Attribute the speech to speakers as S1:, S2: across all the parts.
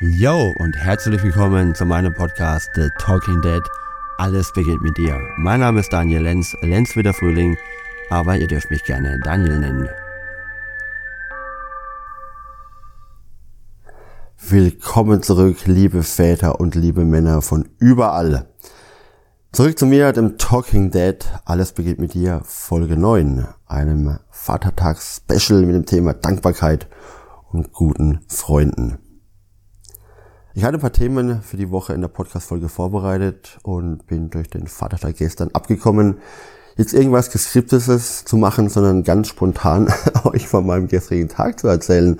S1: Yo und herzlich willkommen zu meinem Podcast The Talking Dead. Alles beginnt mit dir. Mein Name ist Daniel Lenz, Lenz wieder Frühling, aber ihr dürft mich gerne Daniel nennen. Willkommen zurück, liebe Väter und liebe Männer von überall. Zurück zu mir, dem Talking Dead. Alles beginnt mit dir, Folge 9, einem Vatertags-Special mit dem Thema Dankbarkeit und guten Freunden. Ich hatte ein paar Themen für die Woche in der Podcast-Folge vorbereitet und bin durch den Vatertag gestern abgekommen, jetzt irgendwas Geskriptetes zu machen, sondern ganz spontan euch von meinem gestrigen Tag zu erzählen,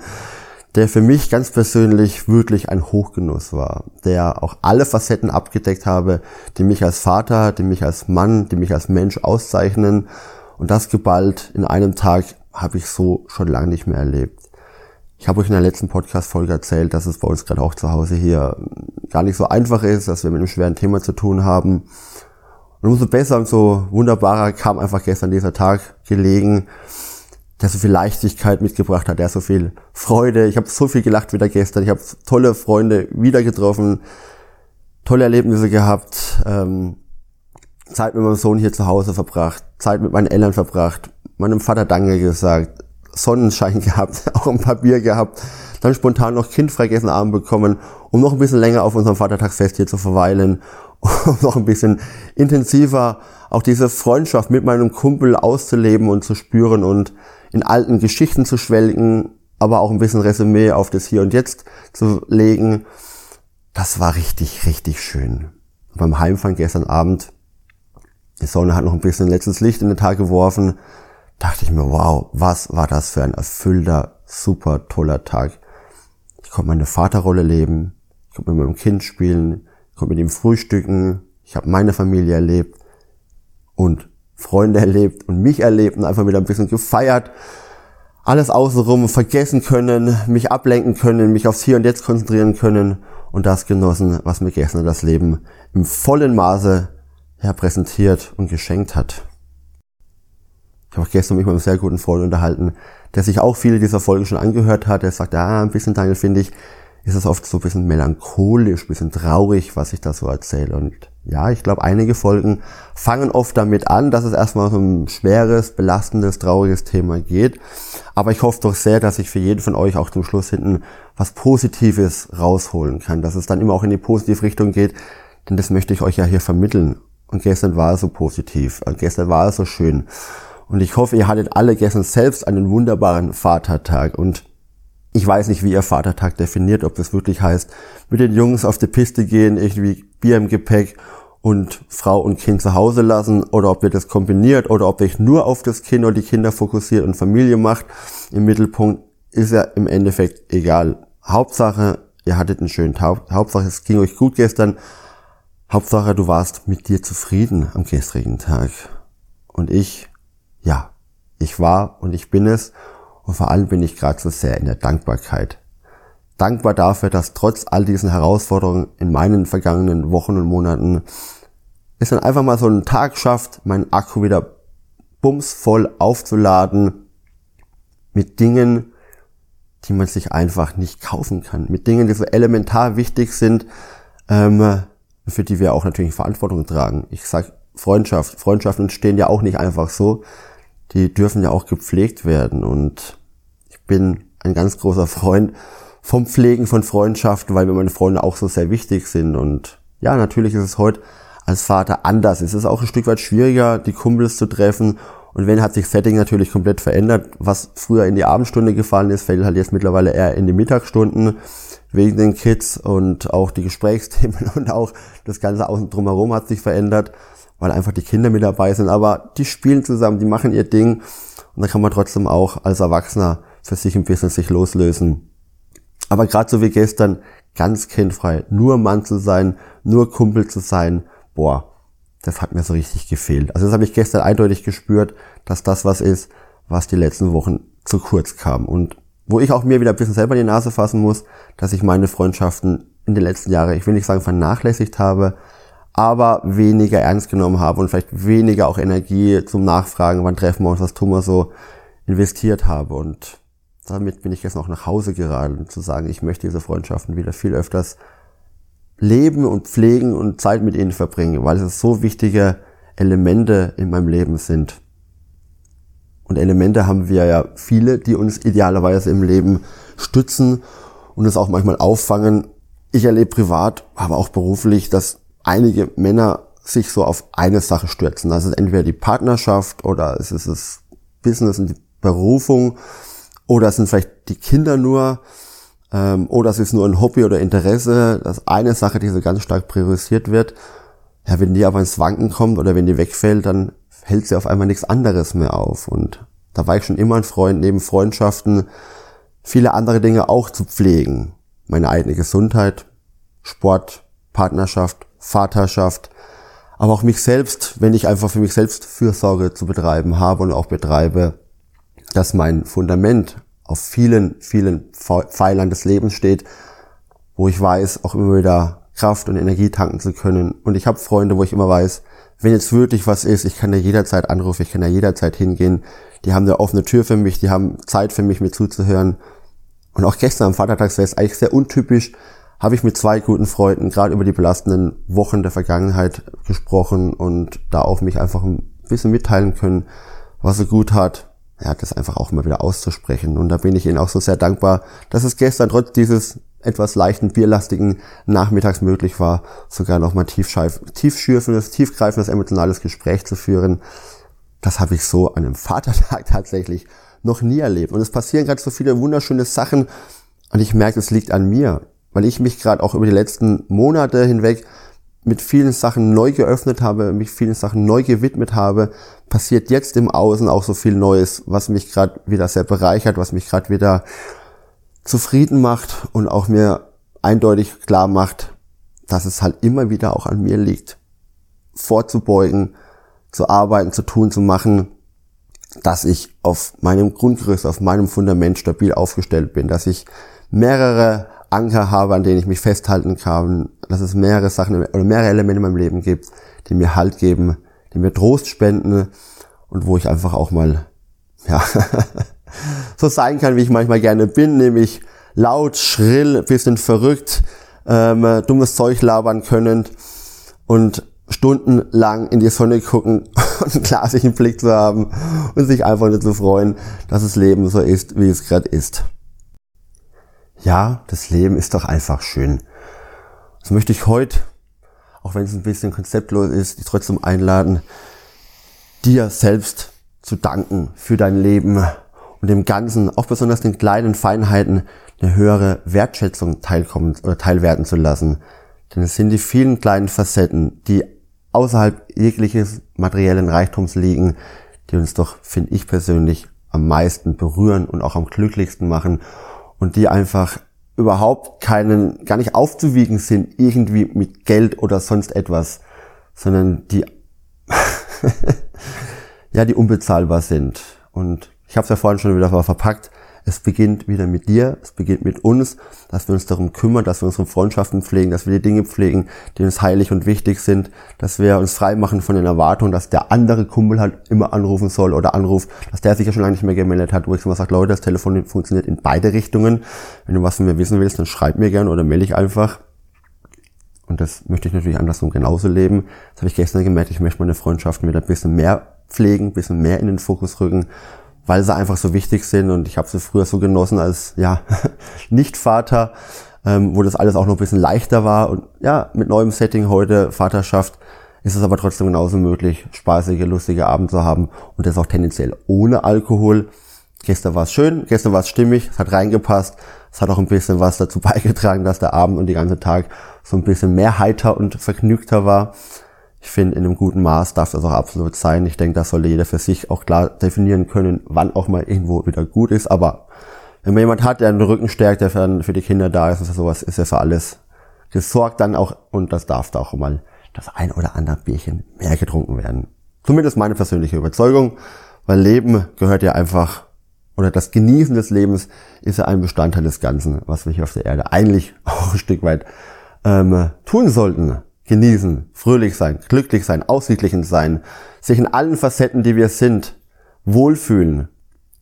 S1: der für mich ganz persönlich wirklich ein Hochgenuss war, der auch alle Facetten abgedeckt habe, die mich als Vater, die mich als Mann, die mich als Mensch auszeichnen. Und das geballt in einem Tag habe ich so schon lange nicht mehr erlebt. Ich habe euch in der letzten Podcast-Folge erzählt, dass es bei uns gerade auch zu Hause hier gar nicht so einfach ist, dass wir mit einem schweren Thema zu tun haben. Und umso besser und so wunderbarer kam einfach gestern dieser Tag gelegen, der so viel Leichtigkeit mitgebracht hat, der so viel Freude. Ich habe so viel gelacht wieder gestern. Ich habe tolle Freunde wieder getroffen, tolle Erlebnisse gehabt, ähm, Zeit mit meinem Sohn hier zu Hause verbracht, Zeit mit meinen Eltern verbracht, meinem Vater Danke gesagt, Sonnenschein gehabt, auch ein paar Bier gehabt, dann spontan noch kindfreigessen Abend bekommen, um noch ein bisschen länger auf unserem Vatertagsfest hier zu verweilen, um noch ein bisschen intensiver auch diese Freundschaft mit meinem Kumpel auszuleben und zu spüren und in alten Geschichten zu schwelgen, aber auch ein bisschen Resümee auf das Hier und Jetzt zu legen. Das war richtig, richtig schön. Beim Heimfahren gestern Abend, die Sonne hat noch ein bisschen letztes Licht in den Tag geworfen, dachte ich mir, wow, was war das für ein erfüllter, super toller Tag. Ich konnte meine Vaterrolle leben, ich konnte mit meinem Kind spielen, ich konnte mit ihm frühstücken, ich habe meine Familie erlebt und Freunde erlebt und mich erlebt und einfach wieder ein bisschen gefeiert. Alles außenrum vergessen können, mich ablenken können, mich aufs Hier und Jetzt konzentrieren können und das genossen, was mir gestern das Leben im vollen Maße ja, und geschenkt hat. Ich habe gestern mich mit einem sehr guten Freund unterhalten, der sich auch viele dieser Folgen schon angehört hat. Der sagt, ja, ein bisschen, Daniel, finde ich, ist es oft so ein bisschen melancholisch, ein bisschen traurig, was ich da so erzähle. Und ja, ich glaube, einige Folgen fangen oft damit an, dass es erstmal so ein schweres, belastendes, trauriges Thema geht. Aber ich hoffe doch sehr, dass ich für jeden von euch auch zum Schluss hinten was Positives rausholen kann, dass es dann immer auch in die positive Richtung geht, denn das möchte ich euch ja hier vermitteln. Und gestern war es so positiv, und gestern war es so schön. Und ich hoffe, ihr hattet alle gestern selbst einen wunderbaren Vatertag. Und ich weiß nicht, wie ihr Vatertag definiert, ob das wirklich heißt, mit den Jungs auf die Piste gehen, irgendwie Bier im Gepäck und Frau und Kind zu Hause lassen oder ob ihr das kombiniert oder ob ihr euch nur auf das Kind oder die Kinder fokussiert und Familie macht. Im Mittelpunkt ist ja im Endeffekt egal. Hauptsache, ihr hattet einen schönen Tag. Hauptsache, es ging euch gut gestern. Hauptsache, du warst mit dir zufrieden am gestrigen Tag. Und ich ja, ich war und ich bin es und vor allem bin ich gerade so sehr in der Dankbarkeit. Dankbar dafür, dass trotz all diesen Herausforderungen in meinen vergangenen Wochen und Monaten es dann einfach mal so einen Tag schafft, meinen Akku wieder bumsvoll aufzuladen mit Dingen, die man sich einfach nicht kaufen kann, mit Dingen, die so elementar wichtig sind, ähm, für die wir auch natürlich Verantwortung tragen. Ich sag Freundschaft, Freundschaften entstehen ja auch nicht einfach so, die dürfen ja auch gepflegt werden. Und ich bin ein ganz großer Freund vom Pflegen von Freundschaften, weil mir meine Freunde auch so sehr wichtig sind. Und ja, natürlich ist es heute als Vater anders. Es ist auch ein Stück weit schwieriger, die Kumpels zu treffen. Und wenn hat sich Setting natürlich komplett verändert. Was früher in die Abendstunde gefallen ist, fällt halt jetzt mittlerweile eher in die Mittagsstunden wegen den Kids und auch die Gesprächsthemen und auch das Ganze außen drumherum hat sich verändert weil einfach die Kinder mit dabei sind, aber die spielen zusammen, die machen ihr Ding und dann kann man trotzdem auch als Erwachsener für sich ein bisschen sich loslösen. Aber gerade so wie gestern, ganz kindfrei, nur Mann zu sein, nur Kumpel zu sein, boah, das hat mir so richtig gefehlt. Also das habe ich gestern eindeutig gespürt, dass das was ist, was die letzten Wochen zu kurz kam und wo ich auch mir wieder ein bisschen selber die Nase fassen muss, dass ich meine Freundschaften in den letzten Jahren, ich will nicht sagen vernachlässigt habe, aber weniger ernst genommen habe und vielleicht weniger auch Energie zum Nachfragen, wann treffen wir uns, was tun wir so, investiert habe. Und damit bin ich jetzt noch nach Hause geraten, zu sagen, ich möchte diese Freundschaften wieder viel öfters leben und pflegen und Zeit mit ihnen verbringen, weil es so wichtige Elemente in meinem Leben sind. Und Elemente haben wir ja viele, die uns idealerweise im Leben stützen und es auch manchmal auffangen. Ich erlebe privat, aber auch beruflich, dass einige Männer sich so auf eine Sache stürzen. Also entweder die Partnerschaft oder es ist das Business und die Berufung oder es sind vielleicht die Kinder nur ähm, oder es ist nur ein Hobby oder Interesse, dass eine Sache, die so ganz stark priorisiert wird, ja, wenn die aber ins Wanken kommt oder wenn die wegfällt, dann hält sie auf einmal nichts anderes mehr auf. Und da war ich schon immer ein Freund, neben Freundschaften viele andere Dinge auch zu pflegen. Meine eigene Gesundheit, Sport, Partnerschaft, Vaterschaft, aber auch mich selbst, wenn ich einfach für mich selbst Fürsorge zu betreiben habe und auch betreibe, dass mein Fundament auf vielen, vielen Pfeilern des Lebens steht, wo ich weiß, auch immer wieder Kraft und Energie tanken zu können. Und ich habe Freunde, wo ich immer weiß, wenn jetzt wirklich was ist, ich kann ja jederzeit anrufen, ich kann ja jederzeit hingehen. Die haben eine offene Tür für mich, die haben Zeit für mich, mir zuzuhören. Und auch gestern am Vatertagsfest, eigentlich sehr untypisch, habe ich mit zwei guten Freunden gerade über die belastenden Wochen der Vergangenheit gesprochen und da auch mich einfach ein bisschen mitteilen können, was er gut hat, ja, das einfach auch mal wieder auszusprechen. Und da bin ich Ihnen auch so sehr dankbar, dass es gestern trotz dieses etwas leichten, bierlastigen Nachmittags möglich war, sogar noch mal tiefschürfendes, tiefgreifendes, emotionales Gespräch zu führen. Das habe ich so an einem Vatertag tatsächlich noch nie erlebt. Und es passieren gerade so viele wunderschöne Sachen und ich merke, es liegt an mir, weil ich mich gerade auch über die letzten Monate hinweg mit vielen Sachen neu geöffnet habe, mich vielen Sachen neu gewidmet habe, passiert jetzt im Außen auch so viel Neues, was mich gerade wieder sehr bereichert, was mich gerade wieder zufrieden macht und auch mir eindeutig klar macht, dass es halt immer wieder auch an mir liegt, vorzubeugen, zu arbeiten, zu tun, zu machen, dass ich auf meinem Grundgerüst, auf meinem Fundament stabil aufgestellt bin, dass ich mehrere Anker habe, an denen ich mich festhalten kann, dass es mehrere Sachen oder mehrere Elemente in meinem Leben gibt, die mir Halt geben, die mir Trost spenden und wo ich einfach auch mal, ja, so sein kann, wie ich manchmal gerne bin, nämlich laut, schrill, bisschen verrückt, ähm, dummes Zeug labern können und stundenlang in die Sonne gucken und einen glasigen Blick zu haben und sich einfach nur zu freuen, dass das Leben so ist, wie es gerade ist ja, das Leben ist doch einfach schön. Das möchte ich heute, auch wenn es ein bisschen konzeptlos ist, dich trotzdem einladen, dir selbst zu danken für dein Leben und dem Ganzen, auch besonders den kleinen Feinheiten, eine höhere Wertschätzung teilkommen oder teilwerden zu lassen. Denn es sind die vielen kleinen Facetten, die außerhalb jegliches materiellen Reichtums liegen, die uns doch, finde ich persönlich, am meisten berühren und auch am glücklichsten machen und die einfach überhaupt keinen, gar nicht aufzuwiegen sind, irgendwie mit Geld oder sonst etwas, sondern die, ja, die unbezahlbar sind. Und ich habe es ja vorhin schon wieder verpackt, es beginnt wieder mit dir, es beginnt mit uns, dass wir uns darum kümmern, dass wir unsere Freundschaften pflegen, dass wir die Dinge pflegen, die uns heilig und wichtig sind, dass wir uns frei machen von den Erwartungen, dass der andere Kumpel halt immer anrufen soll oder anruft, dass der sich ja schon lange nicht mehr gemeldet hat, wo ich immer sage, Leute, das Telefon funktioniert in beide Richtungen. Wenn du was von mir wissen willst, dann schreib mir gern oder melde ich einfach. Und das möchte ich natürlich andersrum genauso leben. Das habe ich gestern gemerkt, ich möchte meine Freundschaften wieder ein bisschen mehr pflegen, ein bisschen mehr in den Fokus rücken weil sie einfach so wichtig sind und ich habe sie früher so genossen als ja Nicht-Vater, ähm, wo das alles auch noch ein bisschen leichter war und ja, mit neuem Setting heute Vaterschaft ist es aber trotzdem genauso möglich, spaßige, lustige Abend zu haben und das auch tendenziell ohne Alkohol. Gestern war es schön, gestern war es stimmig, es hat reingepasst, es hat auch ein bisschen was dazu beigetragen, dass der Abend und die ganze Tag so ein bisschen mehr heiter und vergnügter war ich finde, in einem guten Maß darf das auch absolut sein. Ich denke, das sollte jeder für sich auch klar definieren können, wann auch mal irgendwo wieder gut ist. Aber wenn man jemand hat, der den Rücken stärkt, der für die Kinder da ist und sowas, ist ja für alles gesorgt dann auch und das darf da auch mal das ein oder andere Bierchen mehr getrunken werden. Zumindest meine persönliche Überzeugung, weil Leben gehört ja einfach oder das Genießen des Lebens ist ja ein Bestandteil des Ganzen, was wir hier auf der Erde eigentlich auch ein Stück weit ähm, tun sollten genießen, fröhlich sein, glücklich sein, ausgeglichen sein, sich in allen Facetten, die wir sind, wohlfühlen,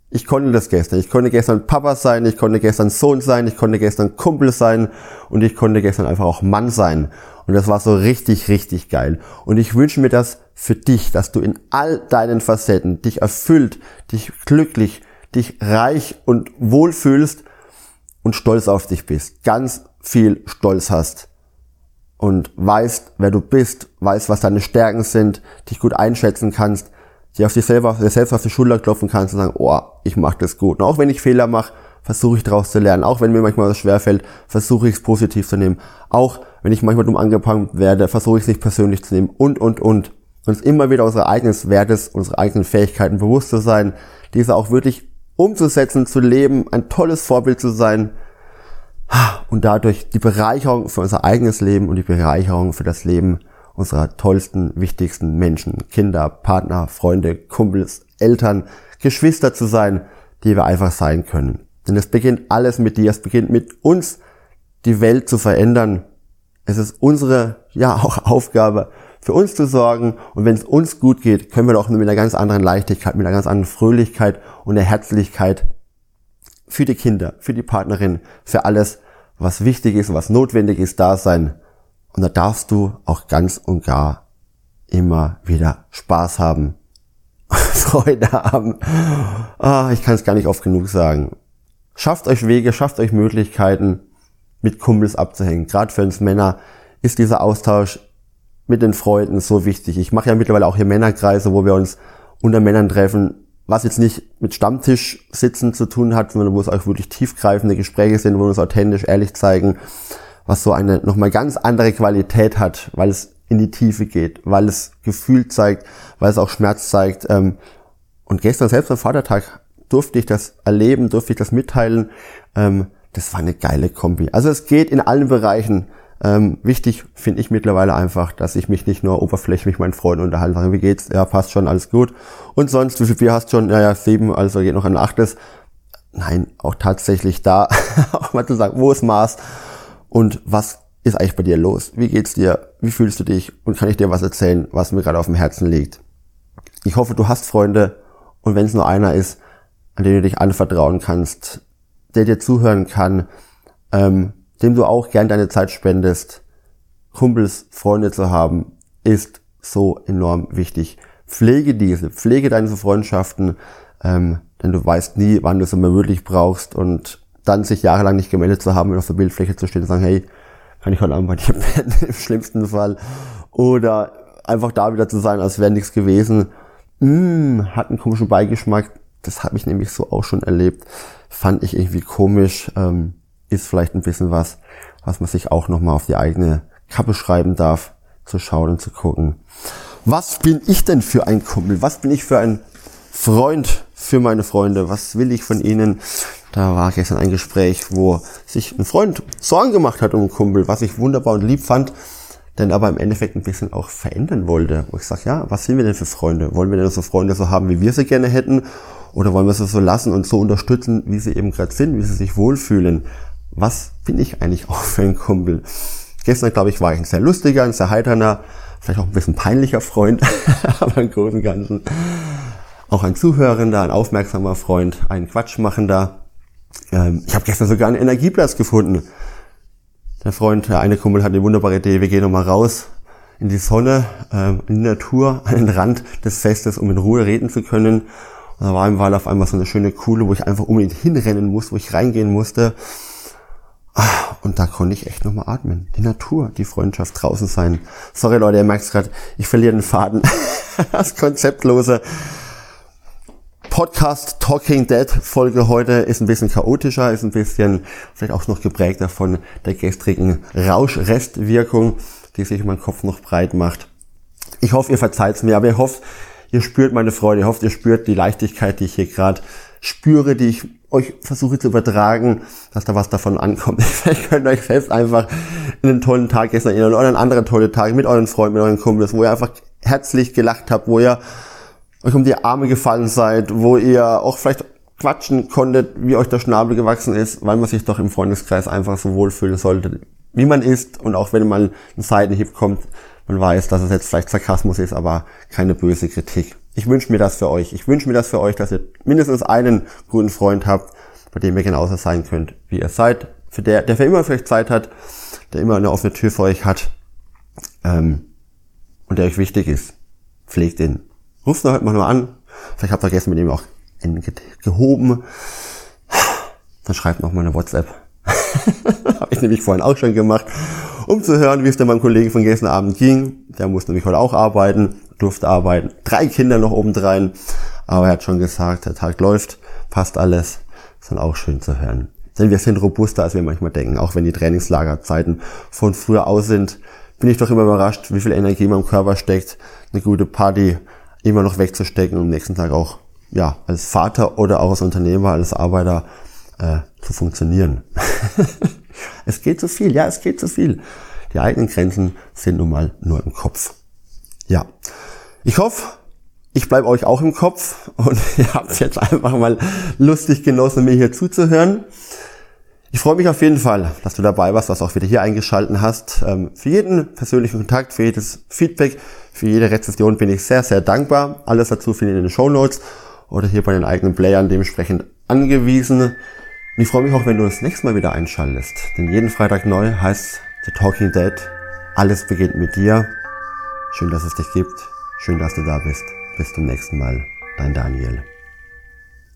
S1: Ich konnte das gestern. Ich konnte gestern Papa sein, ich konnte gestern Sohn sein, ich konnte gestern Kumpel sein und ich konnte gestern einfach auch Mann sein. Und das war so richtig, richtig geil. Und ich wünsche mir das für dich, dass du in all deinen Facetten dich erfüllt, dich glücklich, dich reich und wohl fühlst und stolz auf dich bist. Ganz viel Stolz hast. Und weißt, wer du bist, weißt, was deine Stärken sind, dich gut einschätzen kannst, dir auf dich selber, dir selbst auf die Schulter klopfen kannst und sagen, oh, ich mache das gut. Und auch wenn ich Fehler mache, versuche ich daraus zu lernen. Auch wenn mir manchmal was schwerfällt, versuche ich es positiv zu nehmen. Auch wenn ich manchmal dumm angepankt werde, versuche ich es nicht persönlich zu nehmen und, und, und. Uns immer wieder unsere eigenen Wertes, unsere eigenen Fähigkeiten bewusst zu sein, diese auch wirklich umzusetzen, zu leben, ein tolles Vorbild zu sein und dadurch die Bereicherung für unser eigenes Leben und die Bereicherung für das Leben unserer tollsten, wichtigsten Menschen, Kinder, Partner, Freunde, Kumpels, Eltern, Geschwister zu sein, die wir einfach sein können. Denn es beginnt alles mit dir, es beginnt mit uns, die Welt zu verändern. Es ist unsere, ja, auch Aufgabe, für uns zu sorgen. Und wenn es uns gut geht, können wir doch mit einer ganz anderen Leichtigkeit, mit einer ganz anderen Fröhlichkeit und der Herzlichkeit für die Kinder, für die Partnerin, für alles, was wichtig ist, was notwendig ist, da sein. Und da darfst du auch ganz und gar immer wieder Spaß haben, Freude haben. Ah, ich kann es gar nicht oft genug sagen. Schafft euch Wege, schafft euch Möglichkeiten, mit Kumpels abzuhängen. Gerade für uns Männer ist dieser Austausch mit den Freunden so wichtig. Ich mache ja mittlerweile auch hier Männerkreise, wo wir uns unter Männern treffen, was jetzt nicht mit Stammtisch sitzen zu tun hat, sondern wo es auch wirklich tiefgreifende Gespräche sind, wo wir uns authentisch ehrlich zeigen, was so eine nochmal ganz andere Qualität hat, weil es in die Tiefe geht, weil es Gefühl zeigt, weil es auch Schmerz zeigt. Ähm, und gestern selbst am Vatertag durfte ich das erleben, durfte ich das mitteilen. Ähm, das war eine geile Kombi. Also es geht in allen Bereichen. Ähm, wichtig finde ich mittlerweile einfach, dass ich mich nicht nur oberflächlich mit meinen Freunden unterhalte, sage, wie geht's? Ja, passt schon, alles gut. Und sonst, wie viel Bier hast du schon? Ja, ja, sieben, also geht noch ein achtes. Nein, auch tatsächlich da, auch mal zu sagen, wo ist Maß? Und was ist eigentlich bei dir los? Wie geht's dir? Wie fühlst du dich? Und kann ich dir was erzählen, was mir gerade auf dem Herzen liegt? Ich hoffe, du hast Freunde und wenn es nur einer ist, an den du dich anvertrauen kannst, der dir zuhören kann, ähm, dem du auch gern deine Zeit spendest. Kumpels, Freunde zu haben, ist so enorm wichtig. Pflege diese, pflege deine Freundschaften, ähm, denn du weißt nie, wann du es immer wirklich brauchst und dann sich jahrelang nicht gemeldet zu haben und auf der Bildfläche zu stehen und sagen, hey, kann ich heute Abend bei dir pennen, im schlimmsten Fall. Oder einfach da wieder zu sein, als wäre nichts gewesen. Mm, hat einen komischen Beigeschmack, das habe ich nämlich so auch schon erlebt, fand ich irgendwie komisch, ähm, ist vielleicht ein bisschen was, was man sich auch nochmal auf die eigene Kappe schreiben darf, zu schauen und zu gucken. Was bin ich denn für ein Kumpel? Was bin ich für ein Freund für meine Freunde? Was will ich von ihnen? Da war gestern ein Gespräch, wo sich ein Freund Sorgen gemacht hat um einen Kumpel, was ich wunderbar und lieb fand, denn aber im Endeffekt ein bisschen auch verändern wollte. Wo ich sage, ja, was sind wir denn für Freunde? Wollen wir denn so Freunde so haben, wie wir sie gerne hätten? Oder wollen wir sie so lassen und so unterstützen, wie sie eben gerade sind, wie sie sich wohlfühlen? Was bin ich eigentlich auch für ein Kumpel? Gestern, glaube ich, war ich ein sehr lustiger, ein sehr heiterner, vielleicht auch ein bisschen peinlicher Freund, aber im Großen und Ganzen auch ein zuhörender, ein aufmerksamer Freund, ein Quatschmachender. Ähm, ich habe gestern sogar einen Energieplatz gefunden. Der Freund, der eine Kumpel hat eine wunderbare Idee, wir gehen nochmal raus in die Sonne, ähm, in die Natur, an den Rand des Festes, um in Ruhe reden zu können. Und da war im Wald auf einmal so eine schöne Kuhle, wo ich einfach unbedingt hinrennen musste, wo ich reingehen musste. Und da konnte ich echt nochmal atmen. Die Natur, die Freundschaft, draußen sein. Sorry Leute, ihr merkt es gerade, ich verliere den Faden. das konzeptlose Podcast Talking Dead Folge heute ist ein bisschen chaotischer, ist ein bisschen vielleicht auch noch geprägter von der gestrigen Rauschrestwirkung, die sich in meinem Kopf noch breit macht. Ich hoffe, ihr verzeiht mir, aber ihr hofft, ihr spürt meine Freude, ihr hofft, ihr spürt die Leichtigkeit, die ich hier gerade spüre, die ich euch versuche zu übertragen, dass da was davon ankommt. Vielleicht könnt ihr euch selbst einfach in einen tollen Tag gestern erinnern oder einen anderen tollen Tag mit euren Freunden, mit euren Kumpels, wo ihr einfach herzlich gelacht habt, wo ihr euch um die Arme gefallen seid, wo ihr auch vielleicht quatschen konntet, wie euch der Schnabel gewachsen ist, weil man sich doch im Freundeskreis einfach so wohlfühlen sollte, wie man ist und auch wenn mal ein Seitenhieb kommt, man weiß, dass es jetzt vielleicht Sarkasmus ist, aber keine böse Kritik. Ich wünsche mir das für euch. Ich wünsche mir das für euch, dass ihr mindestens einen guten Freund habt, bei dem ihr genauso sein könnt, wie ihr seid. Für der, der für immer vielleicht Zeit hat, der immer eine offene Tür für euch hat ähm, und der euch wichtig ist. Pflegt ihn. Ruft ihn heute mal nur an. Vielleicht habt ihr vergessen, mit ihm auch gehoben. Dann schreibt noch mal eine WhatsApp. Habe ich nämlich vorhin auch schon gemacht, um zu hören, wie es denn meinem Kollegen von gestern Abend ging. Der muss nämlich heute auch arbeiten, durfte arbeiten. Drei Kinder noch obendrein. Aber er hat schon gesagt, der Tag läuft, passt alles. Ist dann auch schön zu hören. Denn wir sind robuster, als wir manchmal denken. Auch wenn die Trainingslagerzeiten von früher aus sind, bin ich doch immer überrascht, wie viel Energie in meinem Körper steckt, eine gute Party immer noch wegzustecken und am nächsten Tag auch ja, als Vater oder auch als Unternehmer, als Arbeiter äh, zu funktionieren. es geht zu viel, ja, es geht zu viel. Die eigenen Grenzen sind nun mal nur im Kopf. Ja, ich hoffe, ich bleibe euch auch im Kopf und ihr habt jetzt einfach mal lustig genossen, mir hier zuzuhören. Ich freue mich auf jeden Fall, dass du dabei warst, dass du auch wieder hier eingeschalten hast. Ähm, für jeden persönlichen Kontakt, für jedes Feedback, für jede Rezession bin ich sehr, sehr dankbar. Alles dazu findet ihr in den Show Notes oder hier bei den eigenen Playern dementsprechend angewiesen. Und ich freue mich auch, wenn du das nächste Mal wieder einschaltest. Denn jeden Freitag neu heißt The Talking Dead. Alles beginnt mit dir. Schön, dass es dich gibt. Schön, dass du da bist. Bis zum nächsten Mal. Dein Daniel.